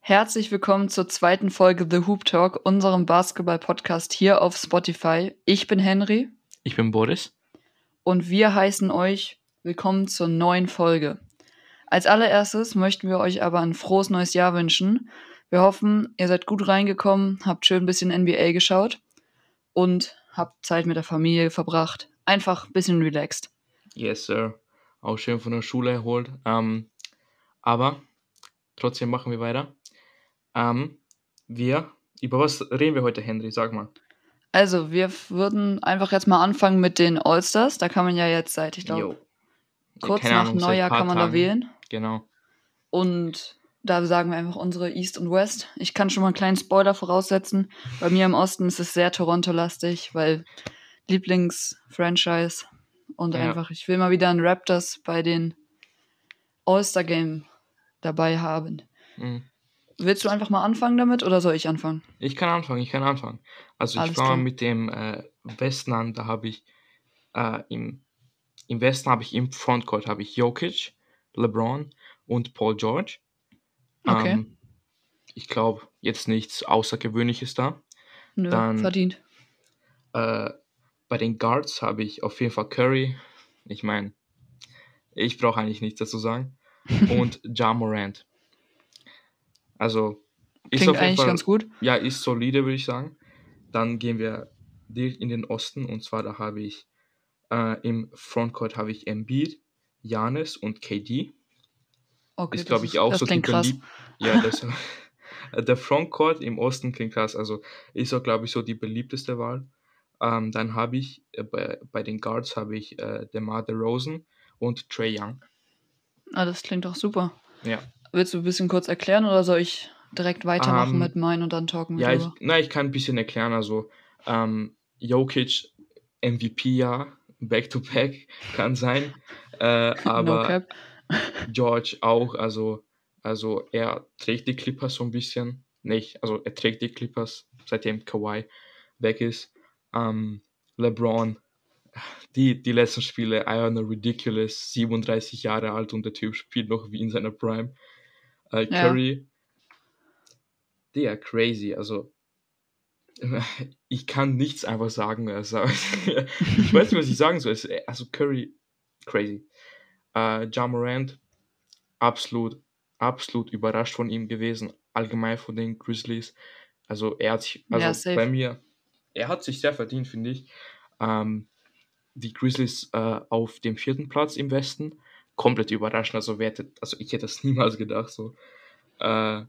Herzlich willkommen zur zweiten Folge The Hoop Talk, unserem Basketball-Podcast hier auf Spotify. Ich bin Henry. Ich bin Boris. Und wir heißen euch willkommen zur neuen Folge. Als allererstes möchten wir euch aber ein frohes neues Jahr wünschen. Wir hoffen, ihr seid gut reingekommen, habt schön ein bisschen NBA geschaut und habt Zeit mit der Familie verbracht. Einfach ein bisschen relaxed. Yes, sir. Auch schön von der Schule erholt. Ähm, aber trotzdem machen wir weiter. Ähm, wir, über was reden wir heute, Henry? Sag mal. Also, wir würden einfach jetzt mal anfangen mit den All-Stars. Da kann man ja jetzt seit, ich glaube, kurz Keine nach Ahnung, Neujahr kann man Tagen. da wählen. Genau. Und da sagen wir einfach unsere East und West. Ich kann schon mal einen kleinen Spoiler voraussetzen. Bei mir im Osten ist es sehr Toronto-lastig, weil Lieblings-Franchise. Und ja. einfach, ich will mal wieder ein Raptors bei den All-Star-Game dabei haben. Mhm. Willst du einfach mal anfangen damit oder soll ich anfangen? Ich kann anfangen, ich kann anfangen. Also Alles ich fange mit dem äh, Westen an, da habe ich äh, im, im Westen habe ich im Frontcourt habe ich Jokic, LeBron und Paul George. Okay. Ähm, ich glaube, jetzt nichts Außergewöhnliches da. Nö, Dann, verdient. Äh, bei den Guards habe ich auf jeden Fall Curry. Ich meine, ich brauche eigentlich nichts dazu sagen. und Ja Morant. Also ist Klingt eigentlich Fall, ganz gut. Ja, ist solide, würde ich sagen. Dann gehen wir in den Osten und zwar da habe ich äh, im Frontcourt habe ich Embiid, Janis und KD. Okay, ist glaube ich auch so die beliebt. Ja, das, der Frontcourt im Osten klingt krass. Also ist auch glaube ich so die beliebteste Wahl. Ähm, dann habe ich äh, bei, bei den Guards habe ich äh, DeMar DeRozan und Trey Young. Ah, das klingt auch super. Ja. Willst du ein bisschen kurz erklären oder soll ich direkt weitermachen um, ähm, mit meinen und dann talken wir Ja, ich, na, ich kann ein bisschen erklären. Also, ähm, Jokic MVP ja, Back-to-Back kann sein. Äh, aber no George auch, also, also er trägt die Clippers so ein bisschen. Nicht, also er trägt die Clippers, seitdem Kawhi weg ist. Ähm, LeBron, die, die letzten Spiele, I know, ridiculous, 37 Jahre alt und der Typ spielt noch wie in seiner Prime. Äh, Curry, ja. der crazy, also ich kann nichts einfach sagen. Also, ich weiß nicht, was ich sagen soll. Also Curry, crazy. Äh, ja Morant, absolut, absolut überrascht von ihm gewesen, allgemein von den Grizzlies. Also er hat sich, also ja, bei mir, er hat sich sehr verdient, finde ich. Ähm, die Grizzlies äh, auf dem vierten Platz im Westen komplett überraschend. Also, wer hätte, also ich hätte das niemals gedacht. So. Äh,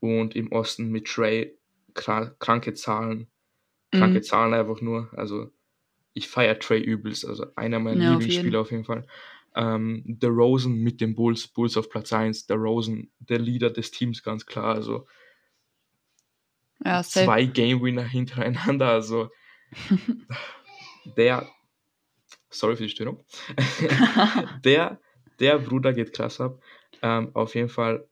und im Osten mit Trey kranke Zahlen. Kranke mhm. Zahlen einfach nur. Also ich feiere Trey übelst. Also einer meiner ja, Lieblingsspieler auf jeden Fall. Ähm, der Rosen mit den Bulls, Bulls auf Platz 1, der Rosen, der Leader des Teams, ganz klar. Also ja, zwei Game Winner hintereinander. Also der, sorry für die Störung, der der Bruder geht krass ab. Ähm, auf jeden Fall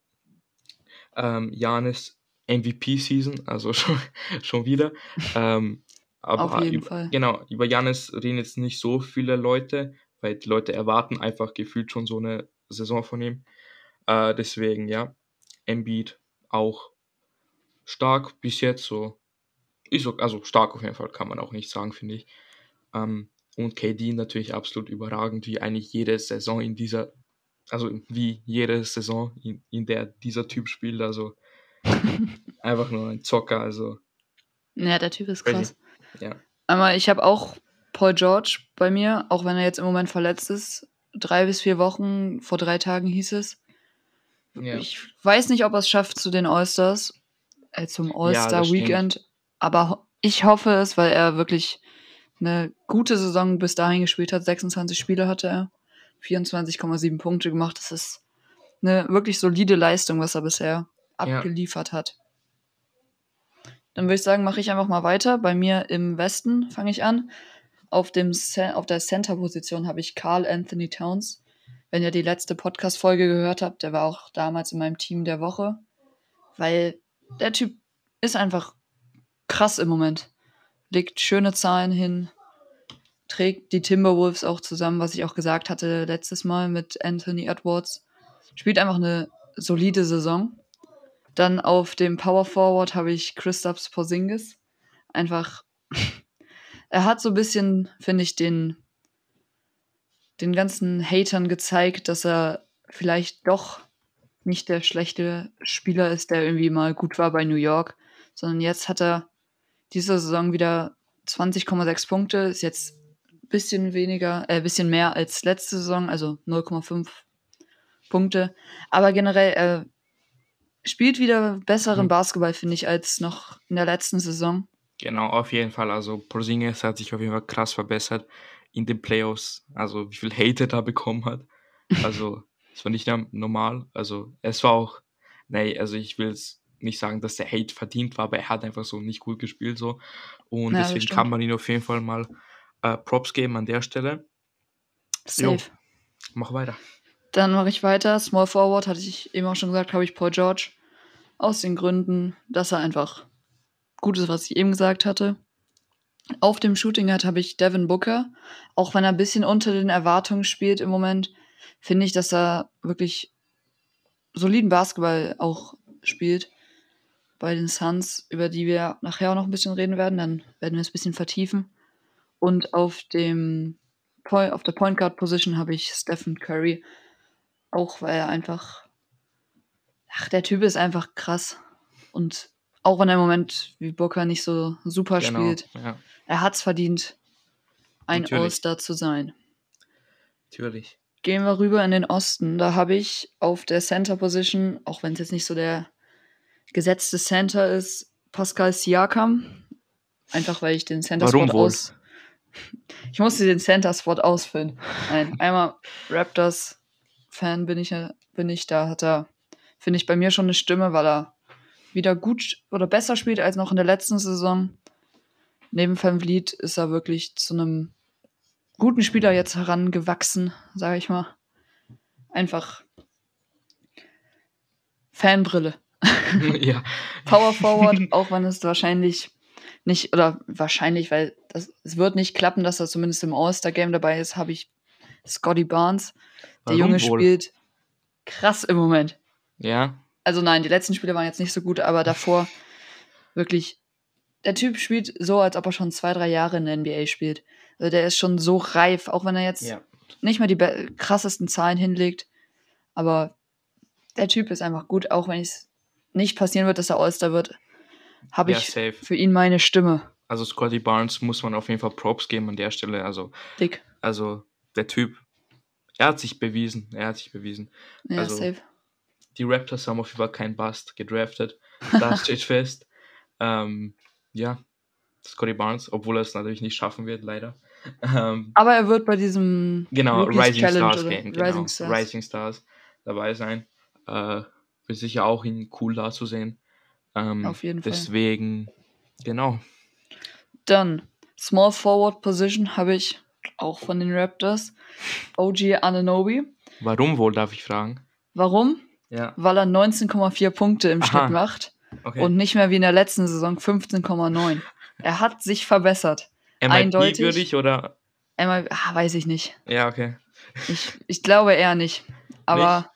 ähm, Janis MVP-Season, also schon, schon wieder. Ähm, aber auf jeden über, Fall. Genau, über Janis reden jetzt nicht so viele Leute, weil die Leute erwarten einfach gefühlt schon so eine Saison von ihm. Äh, deswegen, ja, Embiid auch stark bis jetzt, so ist also stark auf jeden Fall, kann man auch nicht sagen, finde ich. Ähm, und KD natürlich absolut überragend, wie eigentlich jede Saison in dieser also wie jede Saison, in, in der dieser Typ spielt. Also einfach nur ein Zocker. Also ja, der Typ ist krass. Ja. Aber ich habe auch Paul George bei mir, auch wenn er jetzt im Moment verletzt ist. Drei bis vier Wochen, vor drei Tagen hieß es. Ja. Ich weiß nicht, ob er es schafft zu den All-Stars, äh, zum All-Star-Weekend, ja, aber ich hoffe es, weil er wirklich eine gute Saison bis dahin gespielt hat. 26 Spiele hatte er. 24,7 Punkte gemacht. Das ist eine wirklich solide Leistung, was er bisher abgeliefert ja. hat. Dann würde ich sagen, mache ich einfach mal weiter. Bei mir im Westen fange ich an. Auf, dem auf der Center-Position habe ich Carl Anthony Towns. Wenn ihr die letzte Podcast-Folge gehört habt, der war auch damals in meinem Team der Woche. Weil der Typ ist einfach krass im Moment. Legt schöne Zahlen hin, trägt die Timberwolves auch zusammen, was ich auch gesagt hatte letztes Mal mit Anthony Edwards. Spielt einfach eine solide Saison. Dann auf dem Power Forward habe ich Christoph Porzingis. Einfach, er hat so ein bisschen, finde ich, den, den ganzen Hatern gezeigt, dass er vielleicht doch nicht der schlechte Spieler ist, der irgendwie mal gut war bei New York, sondern jetzt hat er diese Saison wieder 20,6 Punkte, ist jetzt ein bisschen weniger, äh, bisschen mehr als letzte Saison, also 0,5 Punkte. Aber generell, er spielt wieder besseren mhm. Basketball, finde ich, als noch in der letzten Saison. Genau, auf jeden Fall. Also Porzingis hat sich auf jeden Fall krass verbessert in den Playoffs. Also wie viel Hate er da bekommen hat. Also es war nicht normal. Also es war auch, nee, also ich will es nicht sagen, dass der Hate verdient war, aber er hat einfach so nicht gut gespielt so. Und ja, deswegen kann man ihn auf jeden Fall mal äh, Props geben an der Stelle. Safe. Jo, mach weiter. Dann mache ich weiter. Small Forward, hatte ich eben auch schon gesagt, habe ich Paul George. Aus den Gründen, dass er einfach gut ist, was ich eben gesagt hatte. Auf dem Shooting Guard habe ich Devin Booker. Auch wenn er ein bisschen unter den Erwartungen spielt im Moment, finde ich, dass er wirklich soliden Basketball auch spielt bei den Suns, über die wir nachher auch noch ein bisschen reden werden. Dann werden wir es ein bisschen vertiefen. Und auf dem auf der Point Guard Position habe ich Stephen Curry. Auch weil er einfach. Ach, der Typ ist einfach krass. Und auch wenn er im Moment wie Booker nicht so super genau, spielt, ja. er hat es verdient, ein All-Star zu sein. Natürlich. Gehen wir rüber in den Osten. Da habe ich auf der Center Position, auch wenn es jetzt nicht so der gesetzte Center ist, Pascal Siakam. Einfach weil ich den Center Spot aus. Ich musste den Center Spot ausfüllen. Nein, einmal Raptors Fan bin ich bin ich. Da hat er, finde ich, bei mir schon eine Stimme, weil er wieder gut oder besser spielt als noch in der letzten Saison. Neben Van Vliet ist er wirklich zu einem guten Spieler jetzt herangewachsen, sage ich mal. Einfach Fanbrille. ja. Power Forward, auch wenn es wahrscheinlich nicht, oder wahrscheinlich, weil das, es wird nicht klappen, dass er zumindest im All-Star-Game dabei ist, habe ich Scotty Barnes. Der Warum Junge wohl? spielt krass im Moment. Ja. Also nein, die letzten Spiele waren jetzt nicht so gut, aber davor wirklich. Der Typ spielt so, als ob er schon zwei, drei Jahre in der NBA spielt. Also der ist schon so reif, auch wenn er jetzt ja. nicht mehr die krassesten Zahlen hinlegt. Aber der Typ ist einfach gut, auch wenn es nicht passieren wird, dass er All-Star wird, habe ja, ich safe. für ihn meine Stimme. Also Scotty Barnes muss man auf jeden Fall Props geben an der Stelle. Also, Dick. Also der Typ er hat sich bewiesen. Er hat sich bewiesen. Ja, also, safe. Die Raptors haben auf jeden Fall keinen Bust gedraftet. Das steht fest. Ähm, ja, Scotty Barnes, obwohl er es natürlich nicht schaffen wird, leider. Ähm, Aber er wird bei diesem genau, Rising Stars Game, genau, Rising, Stars. Rising Stars dabei sein. Äh, wird sicher auch ihn cool da zu sehen. Ähm, auf jeden Fall. Deswegen, genau. Dann, Small Forward Position habe ich auch von den Raptors. OG Ananobi. Warum wohl, darf ich fragen? Warum? Ja. Weil er 19,4 Punkte im Aha. Schnitt macht okay. und nicht mehr wie in der letzten Saison 15,9. Er hat sich verbessert. MIP Eindeutig. würdig oder? MIP, ah, weiß ich nicht. Ja, okay. Ich, ich glaube eher nicht. Aber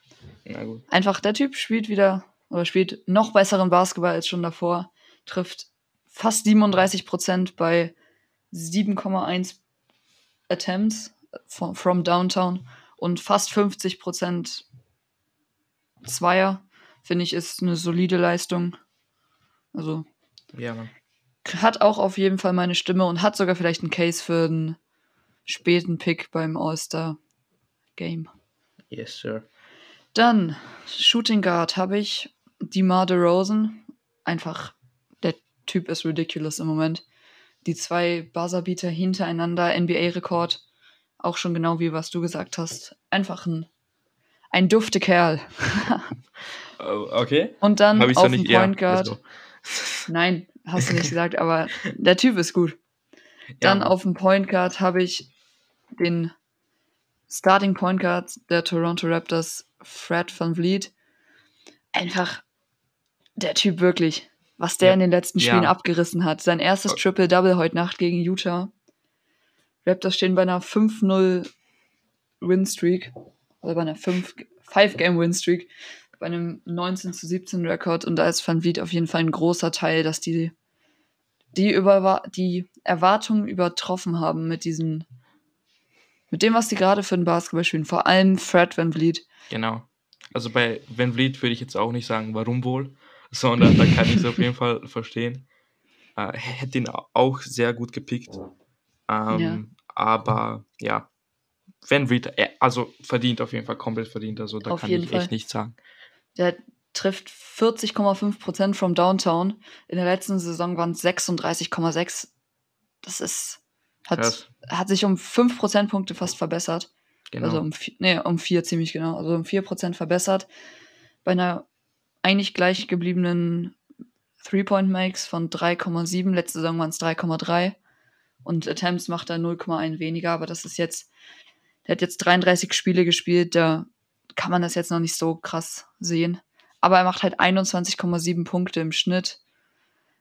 nicht? einfach der Typ spielt wieder oder spielt noch besseren Basketball als schon davor. Trifft fast 37 Prozent bei 7,1 Attempts from, from Downtown und fast 50 Prozent Zweier, finde ich, ist eine solide Leistung. Also ja, Mann. hat auch auf jeden Fall meine Stimme und hat sogar vielleicht einen Case für einen späten Pick beim All-Star Game. Yes, sir. Dann Shooting Guard habe ich DeMar DeRozan. Einfach, der Typ ist ridiculous im Moment die zwei Buzzerbeater hintereinander, NBA-Rekord. Auch schon genau wie was du gesagt hast. Einfach ein, ein dufte Kerl. Oh, okay. Und dann auf dem Point Guard. Ja, Nein, hast du nicht gesagt, aber der Typ ist gut. Dann ja. auf dem Point Guard habe ich den Starting Point Guard der Toronto Raptors, Fred Van Vliet. Einfach der Typ wirklich was der ja. in den letzten Spielen ja. abgerissen hat. Sein erstes Triple-Double heute Nacht gegen Utah. Raptors stehen bei einer 5-0 Win-Streak. Oder bei einer 5-Game-Win-Streak. Bei einem 19 zu 17 Rekord. Und da ist Van Vliet auf jeden Fall ein großer Teil, dass die die, über, die Erwartungen übertroffen haben mit diesen, mit dem, was die gerade für den Basketball spielen. Vor allem Fred Van Vliet. Genau. Also bei Van Vliet würde ich jetzt auch nicht sagen, warum wohl, sondern da kann ich es auf jeden Fall verstehen. Äh, hätte ihn auch sehr gut gepickt. Ähm, ja. Aber ja, Van Vliet, also verdient auf jeden Fall komplett verdient. Also da auf kann ich Fall. echt nichts sagen. Der trifft 40,5 Prozent vom Downtown. In der letzten Saison waren es 36,6. Das ist, hat, hat sich um 5 Prozentpunkte fast verbessert. Genau. Also um, nee, um 4 ziemlich genau. Also um 4 Prozent verbessert. Bei einer eigentlich gleich gebliebenen Three-Point-Makes von 3,7. Letzte Saison waren es 3,3. Und Attempts macht er 0,1 weniger. Aber das ist jetzt, der hat jetzt 33 Spiele gespielt. Da kann man das jetzt noch nicht so krass sehen aber er macht halt 21,7 Punkte im Schnitt.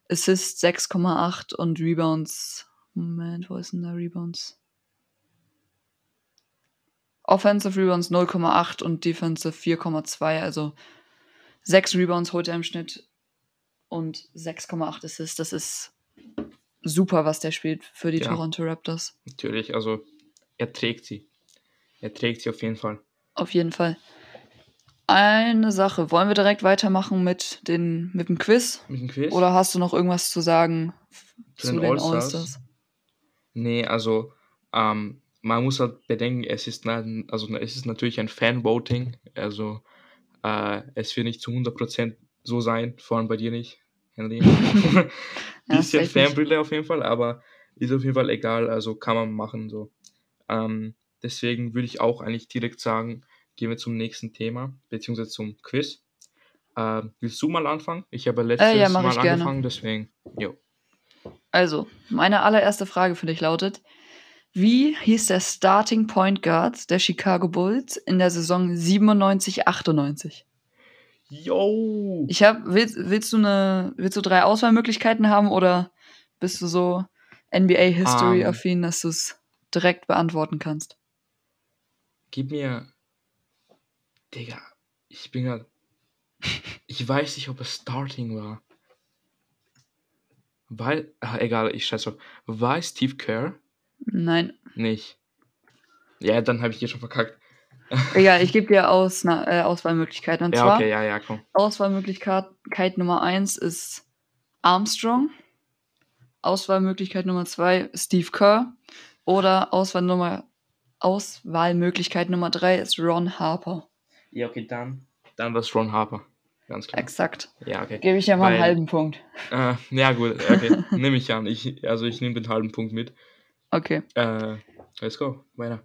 Assists 6,8 und Rebounds. Moment, wo ist denn der Rebounds? Offensive Rebounds 0,8 und Defensive 4,2. Also 6 Rebounds holt er im Schnitt und 6,8 Assists. Das ist super, was der spielt für die ja, Toronto Raptors. Natürlich, also er trägt sie. Er trägt sie auf jeden Fall. Auf jeden Fall eine Sache. Wollen wir direkt weitermachen mit, den, mit dem Quiz? Mit dem Quiz? Oder hast du noch irgendwas zu sagen zu, zu den, All-Stars? Nee, also ähm, man muss halt bedenken, es ist, also, es ist natürlich ein Fan-Voting. Also äh, es wird nicht zu 100% so sein, vor allem bei dir nicht, Henry. Bisschen ja, Fanbrille auf jeden Fall, aber ist auf jeden Fall egal, also kann man machen so. Ähm, deswegen würde ich auch eigentlich direkt sagen, gehen wir zum nächsten Thema, beziehungsweise zum Quiz. Äh, willst du mal anfangen? Ich habe letztes äh, ja, Mal angefangen, gerne. deswegen, jo. Also, meine allererste Frage für dich lautet: Wie hieß der Starting Point Guard der Chicago Bulls in der Saison 97-98? Yo! Ich hab, willst, willst, du eine, willst du drei Auswahlmöglichkeiten haben oder bist du so NBA-History-affin, um, ähm. dass du es direkt beantworten kannst? Gib mir Digga, ich bin gerade. Ich weiß nicht, ob es Starting war. Weil. Ach, egal, ich schätze. War es Steve Kerr? Nein. Nicht. Ja, dann habe ich hier schon verkackt. Egal, ich gebe dir Aus, na, äh, Auswahlmöglichkeiten. Und ja, zwar, okay, ja, ja, komm. Auswahlmöglichkeit Nummer 1 ist Armstrong. Auswahlmöglichkeit Nummer 2 Steve Kerr. Oder Auswahl Nummer, Auswahlmöglichkeit Nummer 3 ist Ron Harper. Ja, okay, dann. Dann war es Ron Harper. Ganz klar. Exakt. Ja, okay. Gebe ich ja mal Weil, einen halben Punkt. Äh, ja, gut, okay. nehme ich an. Ich, also ich nehme den halben Punkt mit. Okay. Äh, let's go. Weiter.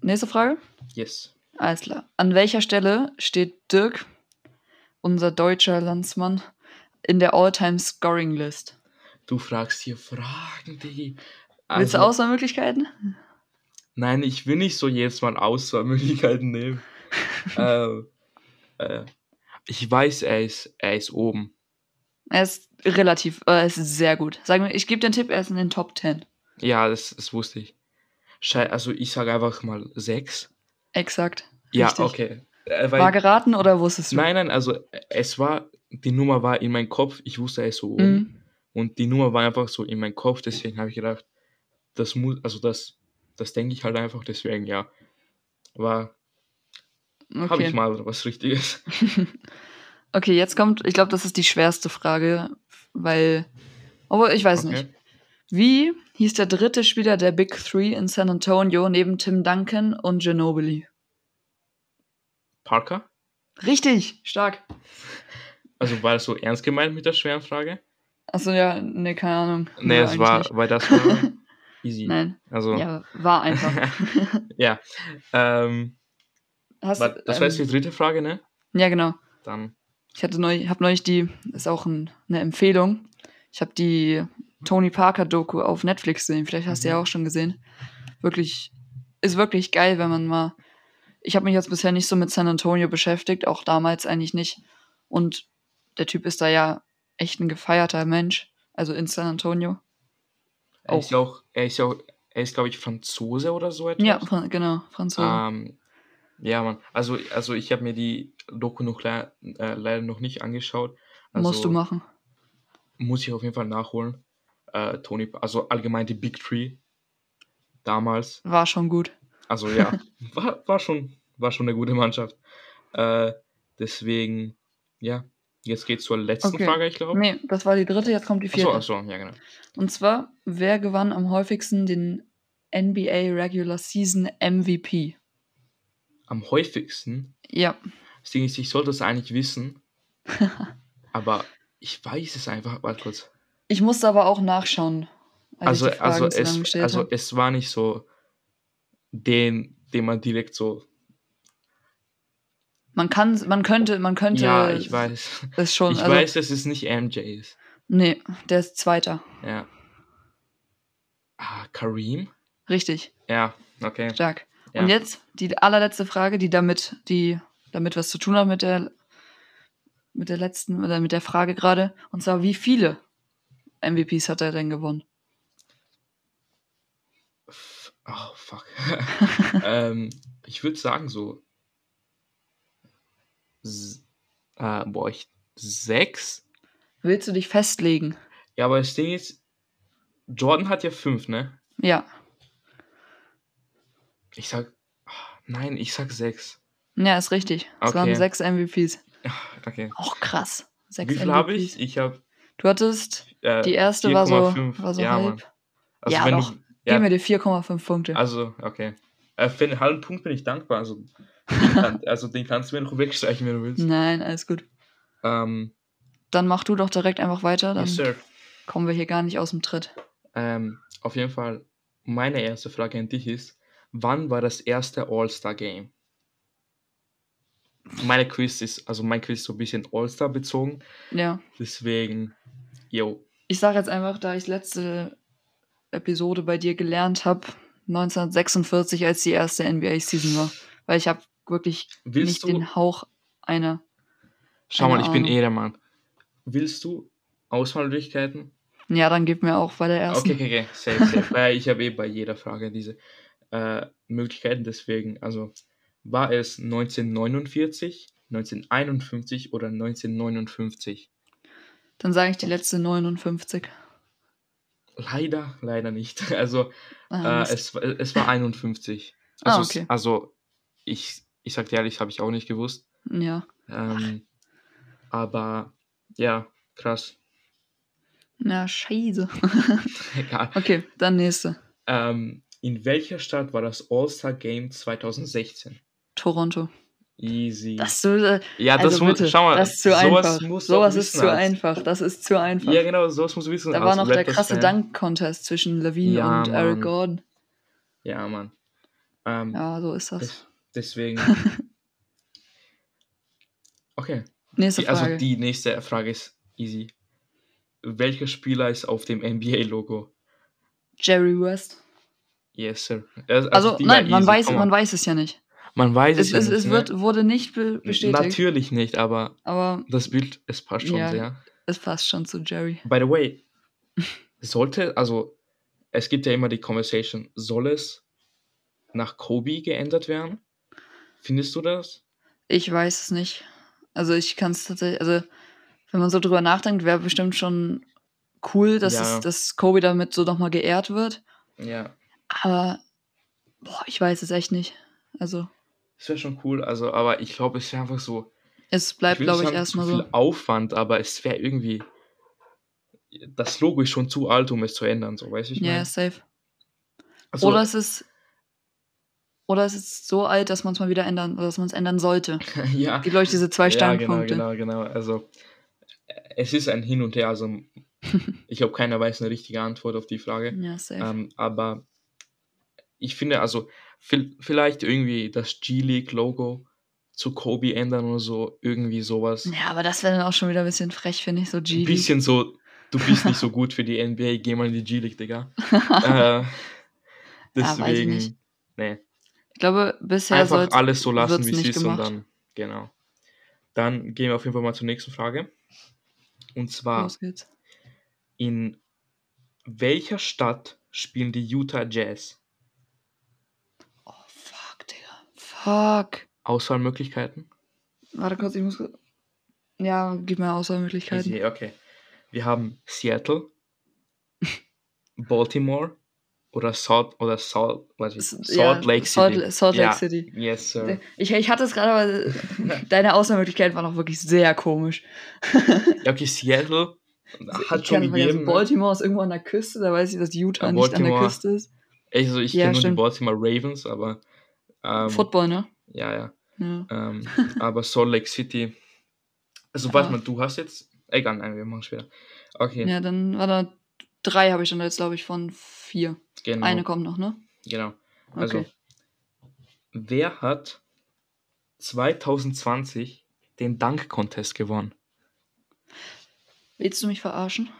Nächste Frage? Yes. Alles klar. An welcher Stelle steht Dirk, unser deutscher Landsmann, in der All-Time-Scoring-List? Du fragst hier Fragen, die. Also, Willst du also Auswahlmöglichkeiten? Nein, ich will nicht so jetzt mal Auswahlmöglichkeiten nehmen. äh, äh, ich weiß, er ist, er ist oben. Er ist relativ, äh, er ist sehr gut. Sagen wir, ich gebe den Tipp, er ist in den Top 10. Ja, das, das wusste ich. Schei also ich sage einfach mal 6. Exakt. Ja, richtig. okay. Äh, war geraten oder wusstest du? Nein, nein, also es war, die Nummer war in meinem Kopf, ich wusste, er ist so oben. Mhm. Und die Nummer war einfach so in meinem Kopf, deswegen habe ich gedacht, das muss, also das, das denke ich halt einfach, deswegen ja. War Okay. Habe ich mal was Richtiges. okay, jetzt kommt, ich glaube, das ist die schwerste Frage, weil, aber ich weiß okay. nicht. Wie hieß der dritte Spieler der Big Three in San Antonio neben Tim Duncan und Ginobili? Parker? Richtig, stark. Also war das so ernst gemeint mit der schweren Frage? Achso, ja, nee, keine Ahnung. Nee, es war, nicht. weil das war easy. Nein. Also. Ja, war einfach. ja. Ähm, Hast, das ähm, war jetzt die dritte Frage, ne? Ja, genau. Dann. Ich hatte neu, habe neulich die, ist auch ein, eine Empfehlung. Ich habe die Tony Parker Doku auf Netflix gesehen. Vielleicht hast mhm. du ja auch schon gesehen. Wirklich, ist wirklich geil, wenn man mal. Ich habe mich jetzt bisher nicht so mit San Antonio beschäftigt, auch damals eigentlich nicht. Und der Typ ist da ja echt ein gefeierter Mensch, also in San Antonio. Er ist ja auch, er ist ja auch, er ist, glaube ich, Franzose oder so etwas. Ja, Fra genau, Franzose. Ähm, ja, man. Also, also ich habe mir die Doku noch le äh, leider noch nicht angeschaut. Also, Musst du machen. Muss ich auf jeden Fall nachholen. Äh, Tony, also allgemein die Big Tree damals. War schon gut. Also ja, war, war, schon, war schon eine gute Mannschaft. Äh, deswegen, ja, jetzt geht's zur letzten Okay. Frage, ich glaube. Nee, das war die dritte, jetzt kommt die vierte. achso, ja, genau. Und zwar, wer gewann am häufigsten den NBA Regular Season MVP? Am häufigsten, Ja, das Ding ist, ich sollte es eigentlich wissen, aber ich weiß es einfach. Warte kurz. ich musste aber auch nachschauen. als Also, also, es, also es war nicht so den, den man direkt so. Man kann, man könnte, man könnte Ja, ich weiß. es schon. Ich also, weiß, dass es nicht MJ ist. Nee, der ist Zweiter. Ja. Ah, Kareem? Richtig, Ja, okay. stark. Ja. Und jetzt die allerletzte Frage, die damit, die damit was zu tun hat mit der, mit der letzten oder mit der Frage gerade. Und zwar, wie viele MVPs hat er denn gewonnen? Oh, fuck. ähm, ich würde sagen so. Äh, boah, ich. Sechs? Willst du dich festlegen? Ja, aber das Ding ist, Jordan hat ja fünf, ne? Ja. Ich sag. Nein, ich sag sechs. Ja, ist richtig. Es Okay. waren sechs MVPs. Okay. Auch krass. Sechs Wie viel habe ich? Ich habe. Du hattest, Äh, die erste war so, 4,5. war so ja, halb. Also ja, wenn doch. du. Gib Ja, mir die 4,5 Punkte. also, okay. Äh, für einen halben Punkt bin ich dankbar. Also, also den kannst du mir noch wegstreichen, wenn du willst. Nein, alles gut. Ähm, Dann mach du doch direkt einfach weiter, dann yes, sir. kommen wir hier gar nicht aus dem Tritt. Ähm, auf jeden Fall, meine erste Frage an dich ist, wann war das erste All-Star-Game? Meine Quiz ist, also mein Quiz ist so ein bisschen All-Star bezogen, Ja. deswegen, yo, Ich sage jetzt einfach, da ich letzte Episode bei dir gelernt habe, 1946, als die erste NBA-Season war. Weil ich habe wirklich Willst nicht du- den Hauch einer. schau mal, Keine ich bin Ahnung. Ehrenmann. Willst du Auswahlmöglichkeiten? Ja, dann gib mir auch bei der ersten. Okay, okay, okay, safe, safe, weil ich habe eh bei jeder Frage diese äh, Möglichkeiten, deswegen, also, war es 1949, 1951 oder 1959? Dann sage ich die letzte 59. Leider, leider nicht. Also, Ah, Äh, es, es war 51. Ah, Also, es- okay. also ich, ich sag dir ehrlich, habe ich auch nicht gewusst. ja. Ähm, aber ja, krass. Na, scheiße. Egal. Okay, dann nächste. Ähm, in welcher Stadt war das All-Star Game 2016? Toronto. Easy. Das so, äh, ja, das also muss, bitte, schau mal, das ist zu sowas einfach. Sowas ist zu einfach. Das ist zu einfach. Ja, genau, sowas musst du wissen. da war noch der Raptors krasse Fan. Dunk-Contest zwischen Levine Ja, und Eric. Gordon. Ja, Mann. Ähm, Ja, so ist das. Des, deswegen. okay. Nächste Die, also Frage. die nächste Frage ist easy. Welcher Spieler ist auf dem NBA-Logo? Jerry West. Yes, sir. Also, Also, nein, man easy, weiß, man weiß es ja nicht. man weiß es, Es, nicht, es ne? wird, wurde nicht be bestätigt, Natürlich nicht, aber aber das Bild, es passt schon Ja. sehr. es passt schon zu Jerry. By the way, sollte, also, es gibt ja immer die Conversation, soll es nach Kobe geändert werden? Findest du das? Ich weiß es nicht. Also ich kann es tatsächlich, also wenn man so drüber nachdenkt, wäre bestimmt schon cool, dass, Ja. es, dass Kobe damit so nochmal geehrt wird. Ja. Aber boah, ich weiß es echt nicht. Also Das wäre schon cool, also, aber ich glaube, es wäre einfach so, es bleibt, glaube nicht ich, sagen, erstmal zu so. viel Aufwand, aber es wäre irgendwie. Das Logo ist schon zu alt, um es zu ändern, so weißt du, ich Ja, meine. safe. Also, Oder es ist oder es ist so alt, dass man es mal wieder ändern, dass man es ändern sollte. ja, Gibt, glaube ich, diese zwei ja, genau, Standpunkte. genau, genau. Also, äh, es ist ein Hin und Her. Also, ich glaube, keiner weiß eine richtige Antwort auf die Frage. Ja, safe. Ähm, aber ich finde, also, vielleicht irgendwie das G-League-Logo zu Kobe ändern oder so, irgendwie sowas. ja, aber das wäre dann auch schon wieder ein bisschen frech, finde ich, so G. Ein bisschen so, du bist nicht so gut für die NBA, geh mal in die G-League, Digga. äh, Ja, weiß ich deswegen, nicht. nee. Ich glaube, bisher Einfach alles so lassen, wie es ist und dann, genau. Dann gehen wir auf jeden Fall mal zur nächsten Frage. Und zwar, in welcher Stadt spielen die Utah Jazz. Oh, fuck, Digga. Fuck. Auswahlmöglichkeiten? Warte kurz, ich muss. Ja, gib mir Auswahlmöglichkeiten. Easy, okay. Wir haben Seattle, Baltimore oder Salt oder Salt, was ich, Salt ja, Lake City. Salt, Salt Lake ja. City. Yes, sir. Ich, ich hatte es gerade, aber deine Auswahlmöglichkeiten waren auch wirklich sehr komisch. ja, okay, Seattle hat ich schon gegeben. Also Baltimore ist irgendwo an der Küste, da weiß ich, dass Utah ja, nicht an der Küste ist. Also ich ja, kenne nur die Baltimore Ravens, aber ähm, Football, ne? Ja, ja. ja. Ähm, aber Salt Lake City. Also warte mal, du hast jetzt. Egal, nein, wir machen später. Okay. Ja, dann war da drei habe ich dann jetzt, glaube ich, von vier. Genau. Eine kommt noch, ne? Genau. Also, okay. wer hat 2020 den Dank-Contest gewonnen? Willst du mich verarschen?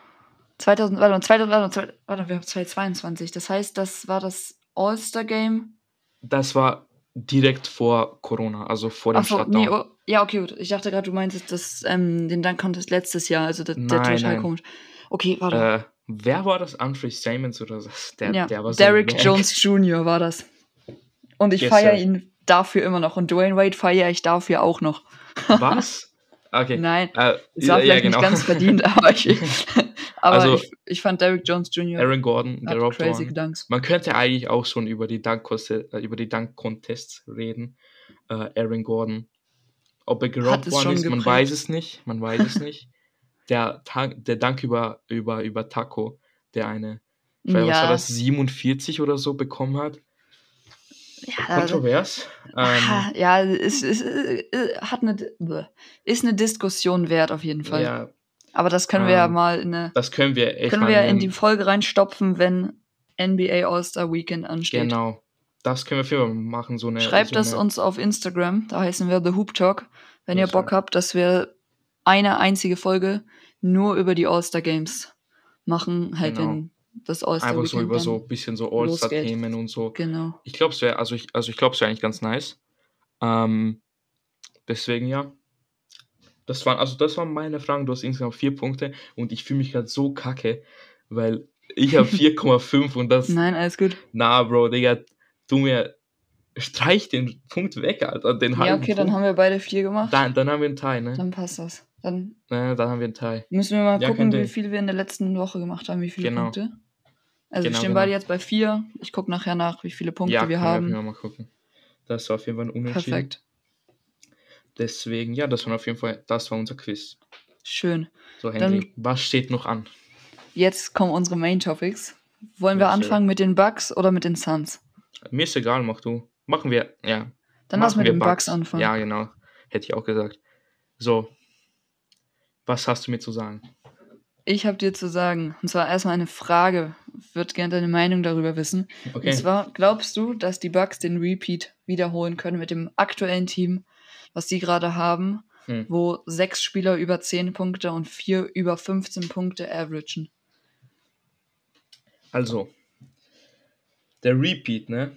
2000, warte, 2000, warte, warte, wir haben 2022. Das heißt, das war das All-Star-Game? Das war direkt vor Corona, also vor dem so, Shutdown. Nee, oh, ja, okay, gut. Ich dachte gerade, du meintest das, ähm, den Dank-Contest letztes Jahr, also der, der total komisch. Okay, warte. Äh, wer war das? Andre Simons oder was? Der, ja, der war so Derek Jones Jr. war das. Und ich yes, feiere ihn dafür immer noch. Und Dwayne Wade feiere ich dafür auch noch. Was? Okay. Nein, äh, es war vielleicht ja, genau. nicht ganz verdient, aber ich, aber also, ich, ich fand Derek Jones Jr. Aaron Gordon, gerobbt crazy worden. Man könnte eigentlich auch schon über die Dunk-Contests Dunk reden. Äh, Aaron Gordon. Ob er gerobbt worden ist, man weiß es nicht. Man weiß es nicht. Der, der Dank über, über, über Taco, der eine, ich weiß, ja. was war das, 47 oder so bekommen hat. Ja, Kontrovers. Ähm, ja, es, es, es, hat eine, ist eine Diskussion wert auf jeden Fall. Ja, Aber das können wir ja ähm, mal in eine, Das können wir echt können wir in die Folge reinstopfen, wenn NBA All-Star Weekend ansteht. Genau. Das können wir für machen. So eine, Schreibt so das eine... uns auf Instagram, da heißen wir The Hoop Talk, wenn ihr Bock habt, dass wir eine einzige Folge nur über die All-Star Games machen, halt genau. wenn das All-Star Einfach so über so ein bisschen so All-Star-Themen und so. Genau. Ich glaube, es wäre, also ich, also ich glaube, es wäre eigentlich ganz nice. Ähm, deswegen ja. Das waren, also das waren meine Fragen. Du hast insgesamt vier Punkte und ich fühle mich gerade so kacke, weil ich habe 4,5 und das. Nein, alles gut. Na, Bro, Digga, du mir streich den Punkt weg, Alter. Den ja, okay, Punkt. dann haben wir beide vier gemacht. Dann, dann haben wir einen Teil, ne? Dann passt das. Dann, ja, dann haben wir einen Teil. Müssen wir mal ja, gucken, wie viel wir in der letzten Woche gemacht haben, wie viele genau. Punkte. Also genau, wir stehen genau. beide jetzt bei vier. Ich gucke nachher nach, wie viele Punkte ja, wir haben. Ja, mal gucken. Das war auf jeden Fall ein Unentschieden. Perfekt. Deswegen, ja, das war auf jeden Fall, das war unser Quiz. Schön. So, Henry, Dann, was steht noch an? Jetzt kommen unsere Main Topics. Wollen wir anfangen mit den Bugs oder mit den Suns? Mir ist egal, mach du. Machen wir, ja. Dann lass mit den Bugs. Bugs anfangen. Ja, genau. Hätte ich auch gesagt. So, was hast du mir zu sagen? Ich habe dir zu sagen, und zwar erstmal eine Frage, würde gerne deine Meinung darüber wissen. Okay. Und zwar, glaubst du, dass die Bucks den Repeat wiederholen können mit dem aktuellen Team, was sie gerade haben, hm. wo sechs Spieler über 10 Punkte und vier über 15 Punkte averagen? Also, der Repeat, ne?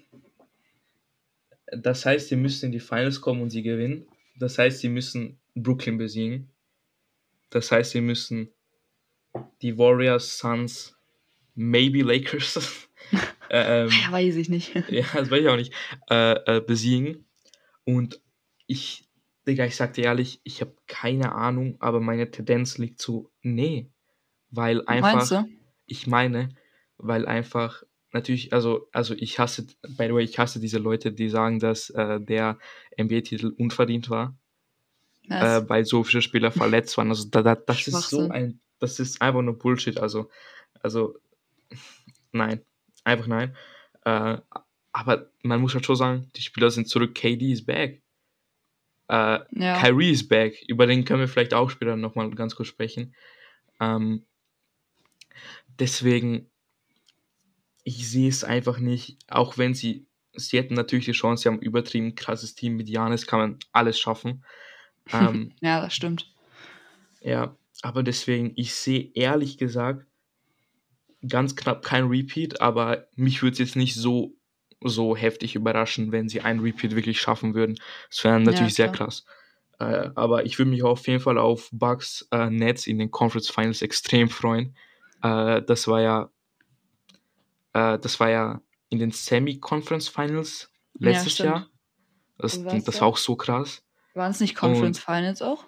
Das heißt, sie müssen in die Finals kommen und sie gewinnen. Das heißt, sie müssen Brooklyn besiegen. Das heißt, sie müssen die Warriors, Suns, maybe Lakers. ähm, ja, weiß ich nicht. ja, das weiß ich auch nicht. Äh, äh, besiegen. Und ich, Digga, ich sag dir ehrlich, ich habe keine Ahnung, aber meine Tendenz liegt zu, nee. Weil einfach. Meinst du? Ich meine, weil einfach natürlich, also, also ich hasse, by the way, ich hasse diese Leute, die sagen, dass äh, der NBA-Titel unverdient war äh, weil so viele Spieler verletzt waren. Also da, da, das ist so ein, das ist einfach nur Bullshit. Also, also nein, einfach nein. Äh, aber man muss halt schon sagen, die Spieler sind zurück. KD ist back. Äh, ja. Kyrie ist back. Über den können wir vielleicht auch später nochmal ganz kurz sprechen. Ähm, deswegen, ich sehe es einfach nicht, auch wenn sie, sie hätten natürlich die Chance, sie haben ein übertrieben krasses Team mit Janis, kann man alles schaffen. Ähm, ja, das stimmt. Ja, aber deswegen, ich sehe ehrlich gesagt ganz knapp kein Repeat, aber mich würde es jetzt nicht so, so heftig überraschen, wenn sie ein Repeat wirklich schaffen würden. Das wäre natürlich ja, sehr krass. Äh, aber ich würde mich auf jeden Fall auf Bucks äh, Nets in den Conference Finals extrem freuen. Äh, das war ja äh, das war ja in den Semi-Conference Finals letztes ja, Jahr. Das, das war auch so krass. Waren es nicht Conference Und, Finals auch?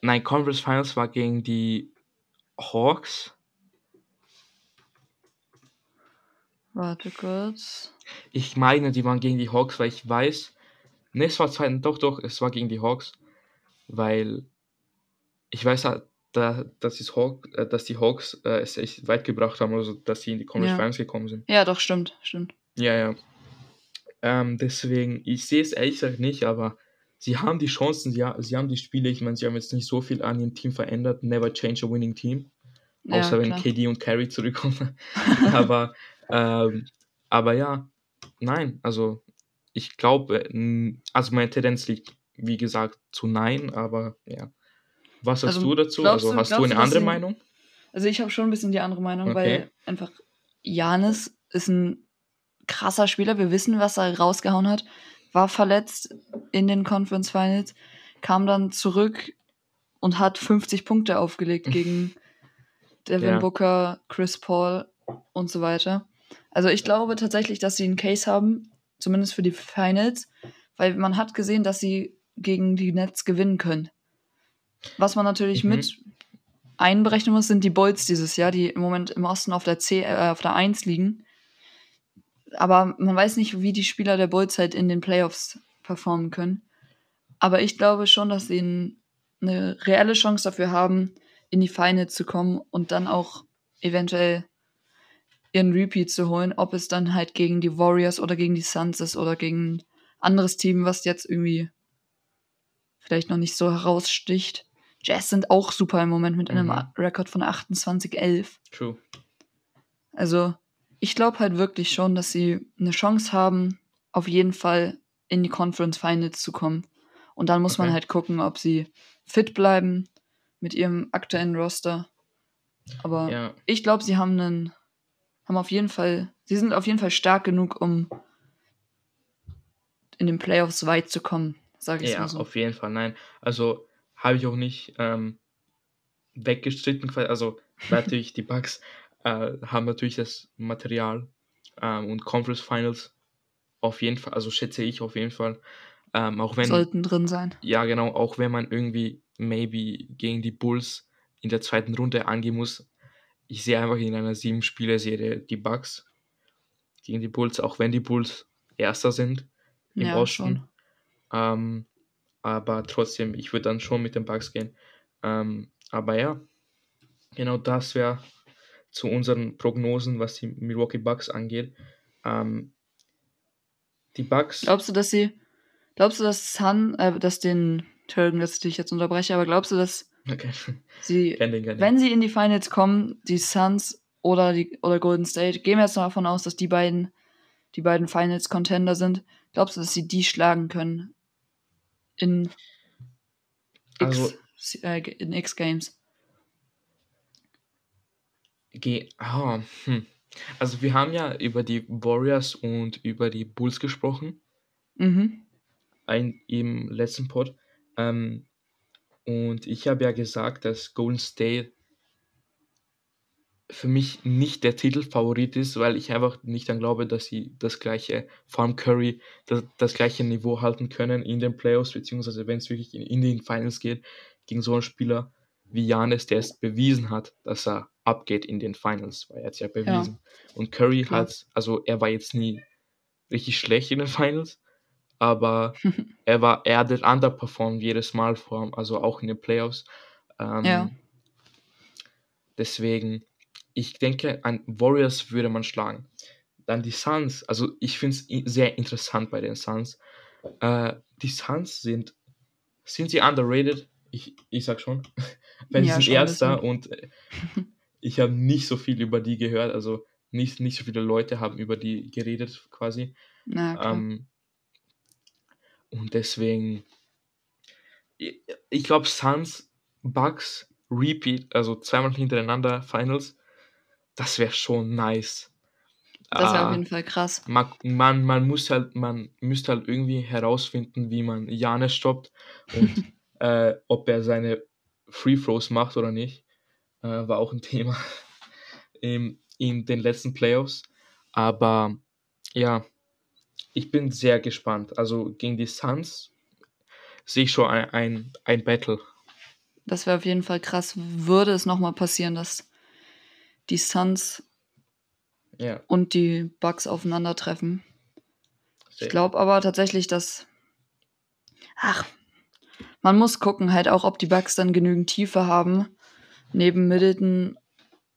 Nein, Conference Finals war gegen die Hawks. Warte kurz. Ich meine, die waren gegen die Hawks, weil ich weiß. Ne, es war zweiten, doch, doch, es war gegen die Hawks. Weil ich weiß, da, dass, die Hawk, äh, dass die Hawks äh, es echt weit gebracht haben, also dass sie in die Conference ja. Finals gekommen sind. Ja, doch, stimmt, stimmt. Ja, ja. Ähm, deswegen, ich sehe es ehrlich gesagt nicht, aber sie haben die Chancen, sie, sie haben die Spiele, ich meine, sie haben jetzt nicht so viel an ihrem Team verändert. Never change a winning team. Ja, außer wenn KD und Carrie zurückkommen. aber, ähm, aber ja, nein, also ich glaube, also meine Tendenz liegt, wie gesagt, zu nein, aber ja. Was hast also, du dazu? Also hast du eine andere sie, Meinung? Also ich habe schon ein bisschen die andere Meinung, okay. weil einfach Janis ist ein krasser Spieler. Wir wissen, was er rausgehauen hat. War verletzt in den Conference Finals, kam dann zurück und hat 50 Punkte aufgelegt gegen Devin ja. Booker, Chris Paul und so weiter. Also ich glaube tatsächlich, dass sie einen Case haben, zumindest für die Finals, weil man hat gesehen, dass sie gegen die Nets gewinnen können. Was man natürlich mhm. mit einberechnen muss, sind die Bulls dieses Jahr, die im Moment im Osten auf der, C, äh, auf der 1 liegen. Aber man weiß nicht, wie die Spieler der Bulls halt in den Playoffs performen können. Aber ich glaube schon, dass sie ein, eine reelle Chance dafür haben, in die Finals zu kommen und dann auch eventuell ihren Repeat zu holen, ob es dann halt gegen die Warriors oder gegen die Suns ist oder gegen ein anderes Team, was jetzt irgendwie vielleicht noch nicht so heraussticht. Jazz sind auch super im Moment mit einem mhm. Rekord von 28-11. True. Also, ich glaube halt wirklich schon, dass sie eine Chance haben, auf jeden Fall in die Conference Finals zu kommen. Und dann muss okay. man halt gucken, ob sie fit bleiben mit ihrem aktuellen Roster. Aber ja. ich glaube, sie haben einen, haben auf jeden Fall, sie sind auf jeden Fall stark genug, um in den Playoffs weit zu kommen, sage ich ja, mal so. Ja, auf jeden Fall, nein. Also habe ich auch nicht ähm, weggestritten. Also natürlich die Bugs äh, haben natürlich das Material ähm, und Conference Finals auf jeden Fall, also schätze ich auf jeden Fall. Ähm, auch wenn, Sollten drin sein. Ja, genau, auch wenn man irgendwie maybe gegen die Bulls in der zweiten Runde angehen muss. Ich sehe einfach in einer sieben Spiele Serie die Bugs gegen die Bulls, auch wenn die Bulls Erster sind im ja, Osten. Ähm, aber trotzdem, ich würde dann schon mit den Bugs gehen. Ähm, aber ja, genau das wäre zu unseren Prognosen, was die Milwaukee Bucks angeht. Ähm, die Bucks. Glaubst du, dass sie, glaubst du, dass Sun, äh, dass den, Entschuldigung, dass ich dich jetzt unterbreche, aber glaubst du, dass okay. sie, den, wenn sie in die Finals kommen, die Suns oder die oder Golden State, gehen wir jetzt davon aus, dass die beiden, die beiden Finals Contender sind. Glaubst du, dass sie die schlagen können? in X, also, äh, in X Games. Ge oh, hm. Also wir haben ja über die Warriors und über die Bulls gesprochen. Mhm. Ein, Im letzten Pod. Ähm, und ich habe ja gesagt, dass Golden State für mich nicht der Titelfavorit ist, weil ich einfach nicht dann glaube, dass sie das gleiche Farm Curry, das, das gleiche Niveau halten können in den Playoffs, beziehungsweise wenn es wirklich in, in, den Finals geht, gegen so einen Spieler wie Janis, der es bewiesen hat, dass er abgeht in den Finals, weil er hat es ja bewiesen. Ja. Und Curry Klar. hat, also er war jetzt nie richtig schlecht in den Finals, aber er war, er hat underperformed jedes Mal vor, also auch in den Playoffs. Ähm, ja. Deswegen, ich denke, an Warriors würde man schlagen. Dann die Suns, also ich finde es sehr interessant bei den Suns. Äh, die Suns sind, sind sie underrated? Ich, ich sag schon. Wenn ja, sie sind Erster und äh, ich habe nicht so viel über die gehört, also nicht, nicht so viele Leute haben über die geredet quasi. Na, ähm, und deswegen, ich, ich glaube, Suns, Bucks, Repeat, also zweimal hintereinander Finals, das wäre schon nice. Das wäre auf ah, jeden Fall krass. Man, man, man, muss halt, man müsste halt irgendwie herausfinden, wie man Janis stoppt und äh, ob er seine Free Throws macht oder nicht. Äh, war auch ein Thema in, in den letzten Playoffs. Aber ja, ich bin sehr gespannt. Also gegen die Suns sehe ich schon ein, ein, ein Battle. Das wäre auf jeden Fall krass. Würde es nochmal passieren, dass die Suns ja. und die Bucks aufeinandertreffen. Ich glaube aber tatsächlich, dass. Ach, man muss gucken, halt auch, ob die Bucks dann genügend Tiefe haben. Neben Middleton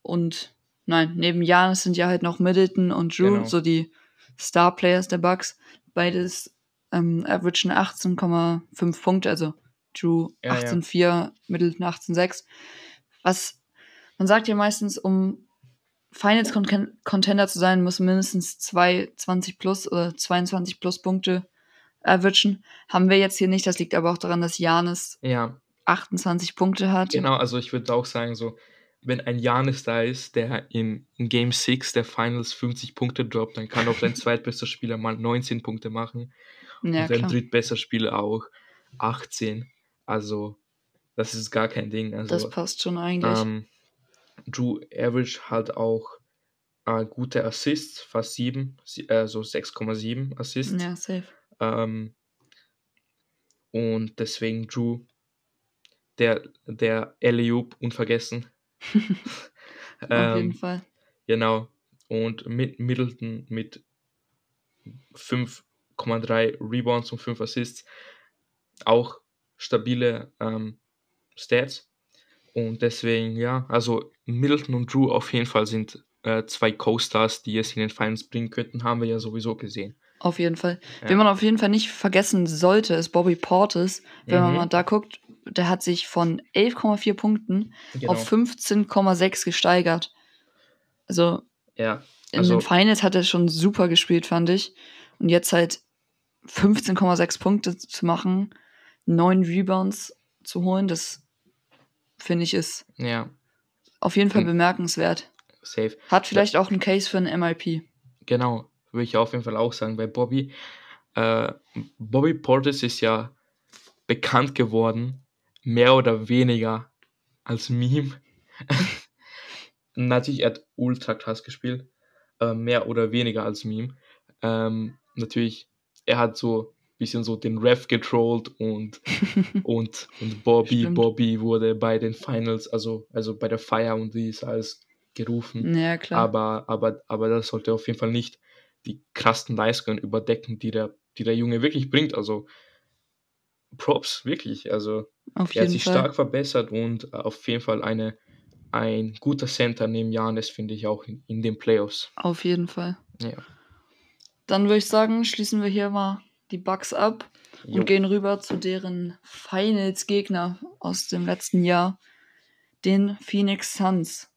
und. Nein, neben Janis sind ja halt noch Middleton und Drew, genau. so die Star-Players der Bucks. Beides ähm, averagen 18,5 Punkte, also Drew ja, 18,4, ja. Middleton 18,6. Was man sagt ja meistens, um Finals Contender zu sein, muss mindestens 20 plus oder 22 plus Punkte erwischen. Haben wir jetzt hier nicht. Das liegt aber auch daran, dass Janis ja. 28 Punkte hat. Genau, also ich würde auch sagen, so, wenn ein Janis da ist, der in, in Game 6 der Finals 50 Punkte droppt, dann kann auch dein zweitbester Spieler mal 19 Punkte machen. Ja, und dein drittbester Spieler auch 18. Also, das ist gar kein Ding. Also, das passt schon eigentlich. Ähm, Drew Average hat auch äh, gute Assists, fast 7, äh, so 6,7 Assists. Ja, safe. Ähm, und deswegen Drew, der, der Eliup unvergessen. Auf ähm, jeden Fall. Genau. Und mit Middleton mit 5,3 Rebounds und 5 Assists. Auch stabile ähm, Stats. Und deswegen, ja, also Middleton und Drew auf jeden Fall sind äh, zwei Co-Stars, die es in den Finals bringen könnten, haben wir ja sowieso gesehen. Auf jeden Fall. Ja. Wen man auf jeden Fall nicht vergessen sollte, ist Bobby Portis. Wenn mhm. man mal da guckt, der hat sich von 11,4 Punkten genau. auf 15,6 gesteigert. Also, ja, also in den Finals hat er schon super gespielt, fand ich. Und jetzt halt 15,6 Punkte zu machen, 9 Rebounds zu holen, das finde ich, ist ja. auf jeden Fall hm. bemerkenswert. Safe. Hat vielleicht ja. auch einen Case für ein MIP. Genau, würde ich auf jeden Fall auch sagen. Bei Bobby, äh, Bobby Portis ist ja bekannt geworden, mehr oder weniger als Meme. natürlich, er hat ultra krass gespielt, äh, mehr oder weniger als Meme. Ähm, natürlich, er hat so bisschen so den Ref getrollt und, und, und Bobby, Stimmt. Bobby wurde bei den Finals, also, also bei der Feier und dies alles gerufen. Ja, klar. Aber, aber, aber das sollte auf jeden Fall nicht die krassen Leistungen überdecken, die der, die der Junge wirklich bringt. Also Props, wirklich. Also auf er hat sich Fall. stark verbessert und auf jeden Fall eine, ein guter Center neben Janis, finde ich auch in, in den Playoffs. Auf jeden Fall. Ja. Dann würde ich sagen, schließen wir hier mal die Bugs ab jo. und gehen rüber zu deren Finals-Gegner aus dem letzten Jahr, den Phoenix Suns.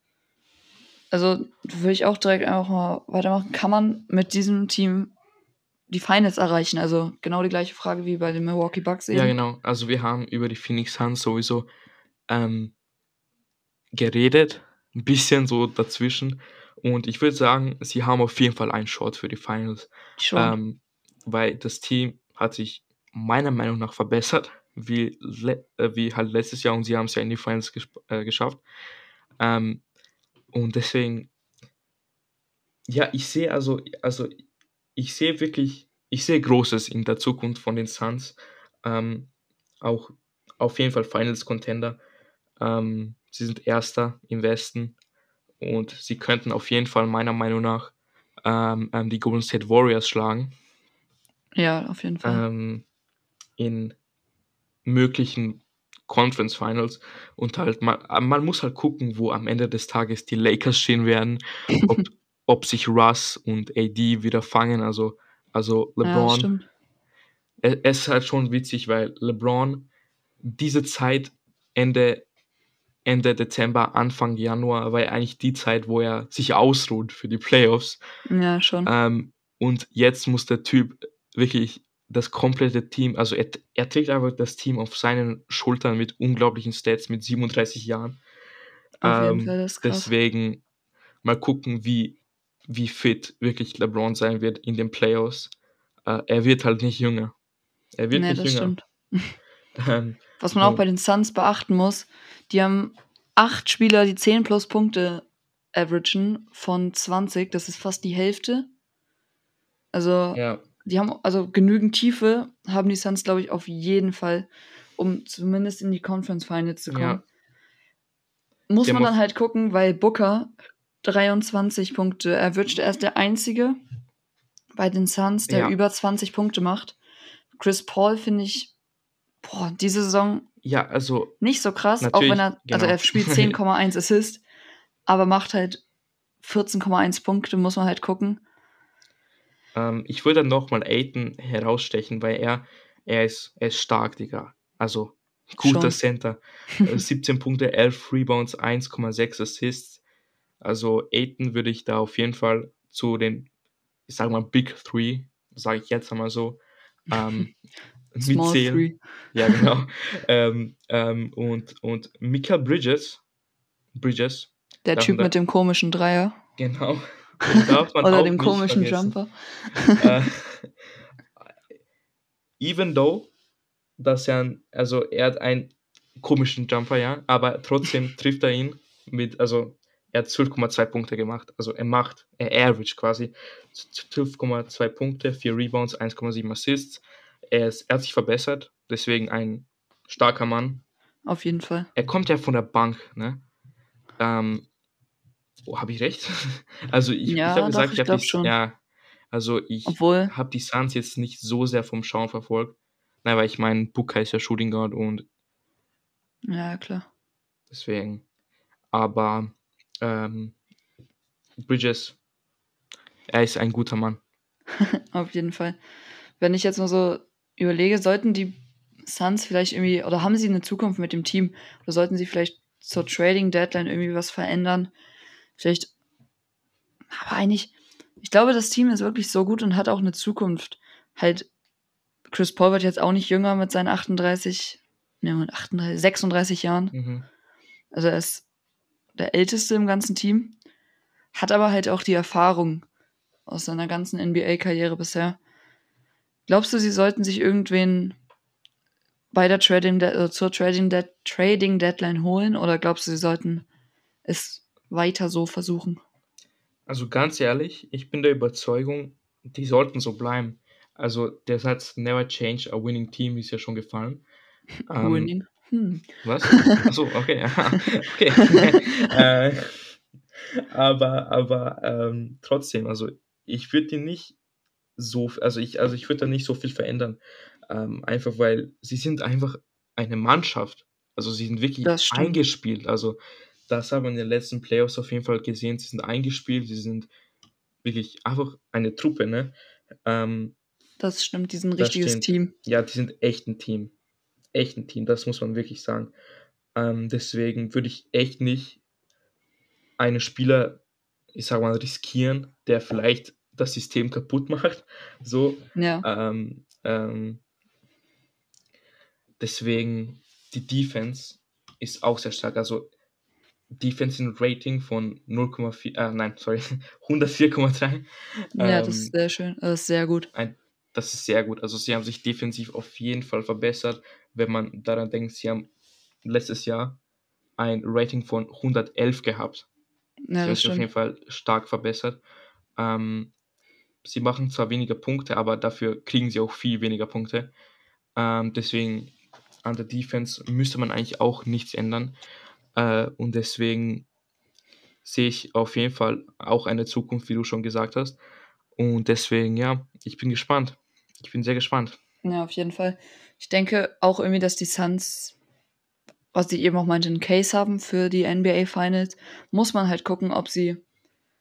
Also würde ich auch direkt einfach mal weitermachen. Kann man mit diesem Team die Finals erreichen? Also genau die gleiche Frage wie bei den Milwaukee Bucks eben. Ja, genau. Also wir haben über die Phoenix Suns sowieso ähm, geredet, ein bisschen so dazwischen. Und ich würde sagen, sie haben auf jeden Fall einen Shot für die Finals. Schon. Ähm, weil das Team hat sich meiner Meinung nach verbessert, wie, äh, wie halt letztes Jahr und sie haben es ja in die Finals äh, geschafft. Ähm, und deswegen, ja, ich sehe also, also ich sehe wirklich, ich sehe Großes in der Zukunft von den Suns. Ähm, auch auf jeden Fall Finals Contender. Ähm, sie sind Erster im Westen und sie könnten auf jeden Fall meiner Meinung nach ähm, ähm die Golden State Warriors schlagen. Ja, auf jeden Fall. Ähm, in möglichen Conference Finals und halt man, man muss halt gucken, wo am Ende des Tages die Lakers stehen werden, ob, ob sich Russ und AD wieder fangen, also, also LeBron. Ja, es ist halt schon witzig, weil LeBron diese Zeit Ende, Ende Dezember, Anfang Januar war ja eigentlich die Zeit, wo er sich ausruht für die Playoffs. Ja, schon. Ähm, und jetzt muss der Typ wirklich das komplette Team, also er, er trägt einfach das Team auf seinen Schultern mit unglaublichen Stats mit 37 Jahren. Auf jeden ähm, Fall, das ist krass. Deswegen mal gucken, wie, wie fit wirklich LeBron sein wird in den Playoffs. Äh, er wird halt nicht jünger. Er wird nee, nicht jünger. ähm, Was man auch bei den Suns beachten muss, die haben acht Spieler, die 10 plus Punkte averagen von 20. Das ist fast die Hälfte Also, ja. Die haben also genügend Tiefe, haben die Suns, glaube ich, auf jeden Fall, um zumindest in die Conference Finals zu kommen. Ja. Muss man dann halt gucken, weil Booker 23 Punkte erwischt. Er ist der Einzige bei den Suns, der ja. über 20 Punkte macht. Chris Paul finde ich, boah, diese Saison ja, also nicht so krass, auch wenn er, genau. also er spielt 10,1 Assist, aber macht halt 14,1 Punkte, muss man halt gucken. Ähm, ich würde dann nochmal Aiden herausstechen, weil er, er ist, er ist stark, Digga. Also guter Schon. Center. 17 äh, Punkte, 11 Rebounds, 1,6 Assists. Also Aiden würde ich da auf jeden Fall zu den, ich sage mal, Big Three, sage ich jetzt einmal so, ähm, mitzählen. Ja, genau. ähm, ähm, und, und Mika Bridges, Bridges. Der Typ mit dem komischen Dreier. Genau. Oder dem komischen. Jumper. äh, even though, dass er, also er hat einen komischen Jumper, ja, aber trotzdem trifft er ihn mit, also er hat 12,2 Punkte gemacht. Also er macht, er average quasi 12,2 Punkte, 4 Rebounds, 1,7 Assists. Er, ist, er hat sich verbessert, deswegen ein starker Mann. Auf jeden Fall. Er kommt ja von der Bank, ne? Ähm, oh, habe ich recht? also ich, ja, ich habe gesagt, ich, ich habe schon. Ja, also ich habe die Suns jetzt nicht so sehr vom Schauen verfolgt. Nein, weil ich meine, Booker ist ja Shooting Guard und ja, klar. Deswegen. Aber ähm, Bridges, er ist ein guter Mann. Auf jeden Fall. Wenn ich jetzt mal so überlege, sollten die Suns vielleicht irgendwie, oder haben sie eine Zukunft mit dem Team, oder sollten sie vielleicht zur Trading Deadline irgendwie was verändern? Vielleicht, aber eigentlich, ich glaube, das Team ist wirklich so gut und hat auch eine Zukunft. Halt, Chris Paul wird jetzt auch nicht jünger mit seinen 38, ne, 38, 36 Jahren. Mhm. Also er ist der Älteste im ganzen Team, hat aber halt auch die Erfahrung aus seiner ganzen NBA-Karriere bisher. Glaubst du, sie sollten sich irgendwen bei der Trading äh, zur Trading, De Trading Deadline holen oder glaubst du, sie sollten es weiter so versuchen? Also ganz ehrlich, ich bin der Überzeugung, die sollten so bleiben. Also der Satz Never change a winning team ist ja schon gefallen. winning. Ähm, hm. Was? Achso, okay. okay. äh, aber aber ähm, trotzdem, also ich würde die nicht so, also ich, also ich würde da nicht so viel verändern. Ähm, einfach weil sie sind einfach eine Mannschaft. Also sie sind wirklich eingespielt. Also das haben wir in den letzten Playoffs auf jeden Fall gesehen. Sie sind eingespielt, sie sind wirklich einfach eine Truppe, ne? Ähm, das stimmt, die sind ein richtiges stimmt. Team. Ja, die sind echt ein Team echt ein Team, das muss man wirklich sagen. Ähm, deswegen würde ich echt nicht einen Spieler, ich sag mal, riskieren, der vielleicht das System kaputt macht. So. Ja. Ähm, ähm, deswegen, die Defense ist auch sehr stark. Also Defensive Rating von 0,4, äh, nein, sorry, 104,3. Ja, das ist ähm, sehr schön, das ist sehr gut. Ein, das ist sehr gut. Also sie haben sich defensiv auf jeden Fall verbessert wenn man daran denkt, sie haben letztes Jahr ein Rating von 111 gehabt. Ja, sie haben sich auf jeden Fall stark verbessert. Ähm, sie machen zwar weniger Punkte, aber dafür kriegen sie auch viel weniger Punkte. Ähm, deswegen an der Defense müsste man eigentlich auch nichts ändern. Äh, und deswegen sehe ich auf jeden Fall auch eine Zukunft, wie du schon gesagt hast. Und deswegen, ja, ich bin gespannt. Ich bin sehr gespannt. Ja, auf jeden Fall. Ich denke auch irgendwie, dass die Suns, was sie eben auch meinte, einen Case haben für die NBA Finals. Muss man halt gucken, ob sie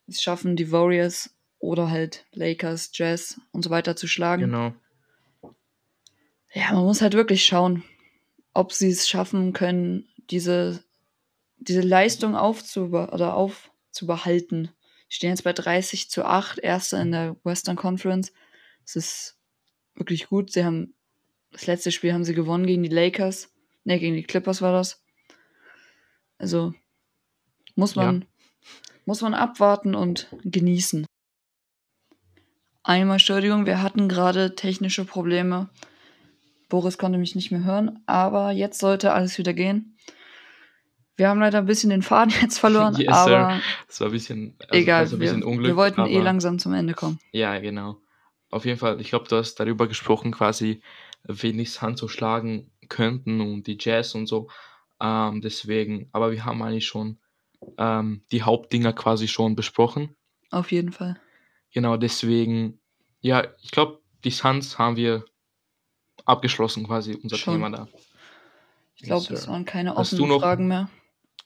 es schaffen, die Warriors oder halt Lakers, Jazz und so weiter zu schlagen. Genau. Ja, man muss halt wirklich schauen, ob sie es schaffen können, diese, diese Leistung aufzuber oder aufzubehalten. Die stehen jetzt bei 30 zu 8, Erster in der Western Conference. Das ist wirklich gut. Sie haben das letzte Spiel haben sie gewonnen gegen die Lakers. Ne, gegen die Clippers war das. Also muss man, ja. muss man abwarten und genießen. Einmal, Entschuldigung, wir hatten gerade technische Probleme. Boris konnte mich nicht mehr hören, aber jetzt sollte alles wieder gehen. Wir haben leider ein bisschen den Faden jetzt verloren, yes, aber es war ein bisschen, also, egal. Ein bisschen wir, Unglück, wir wollten eh langsam zum Ende kommen. Ja, genau. auf jeden Fall, ich glaube, du hast darüber gesprochen, quasi, wen die Suns so schlagen könnten und die Jazz und so. Ähm, deswegen, aber wir haben eigentlich schon ähm, die Hauptdinger quasi schon besprochen. Auf jeden Fall. Genau, deswegen, ja, ich glaube, die Suns haben wir abgeschlossen, quasi unser schon. Thema da. Ich glaube, yes, es waren keine offenen Fragen mehr.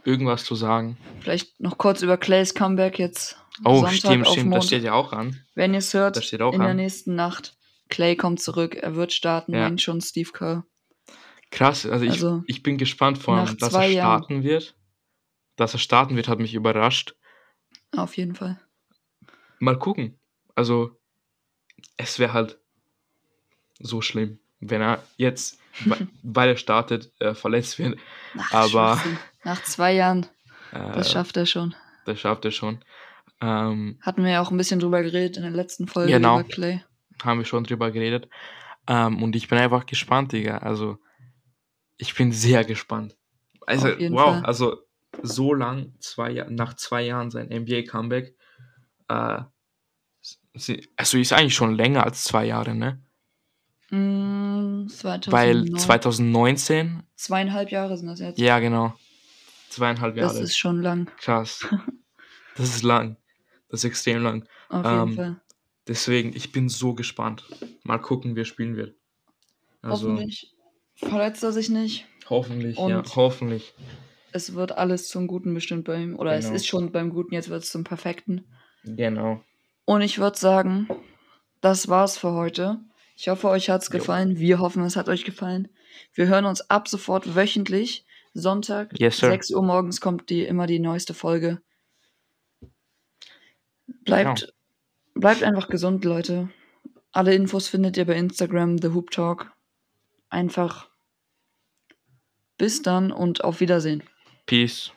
Irgendwas zu sagen? Vielleicht noch kurz über Clays Comeback jetzt. Oh, Sonntag stimmt, stimmt, das steht ja auch an. Wenn ihr es hört, in an. der nächsten Nacht, Clay kommt zurück, er wird starten, ja. schon Steve Kerr. Krass, also, also ich, ich bin gespannt von, dass er starten Jahren. wird. Dass er starten wird, hat mich überrascht. Auf jeden Fall. Mal gucken. Also, es wäre halt so schlimm, wenn er jetzt, weil er startet, äh, verletzt wird. Ach, Aber nach zwei Jahren, äh, das schafft er schon. Das schafft er schon. Ähm, Hatten wir ja auch ein bisschen drüber geredet in der letzten Folge genau, über Clay. Haben wir schon drüber geredet. Ähm, und ich bin einfach gespannt, Digga. Also, ich bin sehr gespannt. Also, wow, Fall. also so lang, zwei, nach zwei Jahren sein NBA-Comeback. Äh, also ist eigentlich schon länger als zwei Jahre, ne? Mm, 2009. Weil 2019. Zweieinhalb Jahre sind das jetzt. Ja, genau. Zweieinhalb Jahre. Das ist schon lang. Krass. Das ist lang. Das ist extrem lang. Auf jeden ähm, Fall. Deswegen, ich bin so gespannt. Mal gucken, wer spielen wird. Also, Hoffentlich verletzt er sich nicht. Hoffentlich, Und ja, hoffentlich. Es wird alles zum Guten bestimmt bei ihm. Oder genau. es ist schon beim Guten, jetzt wird es zum Perfekten. Genau. Und ich würde sagen, das war's für heute. Ich hoffe, euch hat's jo. gefallen. Wir hoffen, es hat euch gefallen. Wir hören uns ab sofort wöchentlich. Sonntag, yes, 6 Uhr morgens kommt die, immer die neueste Folge. Bleibt, genau. bleibt einfach gesund, Leute. Alle Infos findet ihr bei Instagram, The Hoop Talk. Einfach bis dann und auf Wiedersehen. Peace.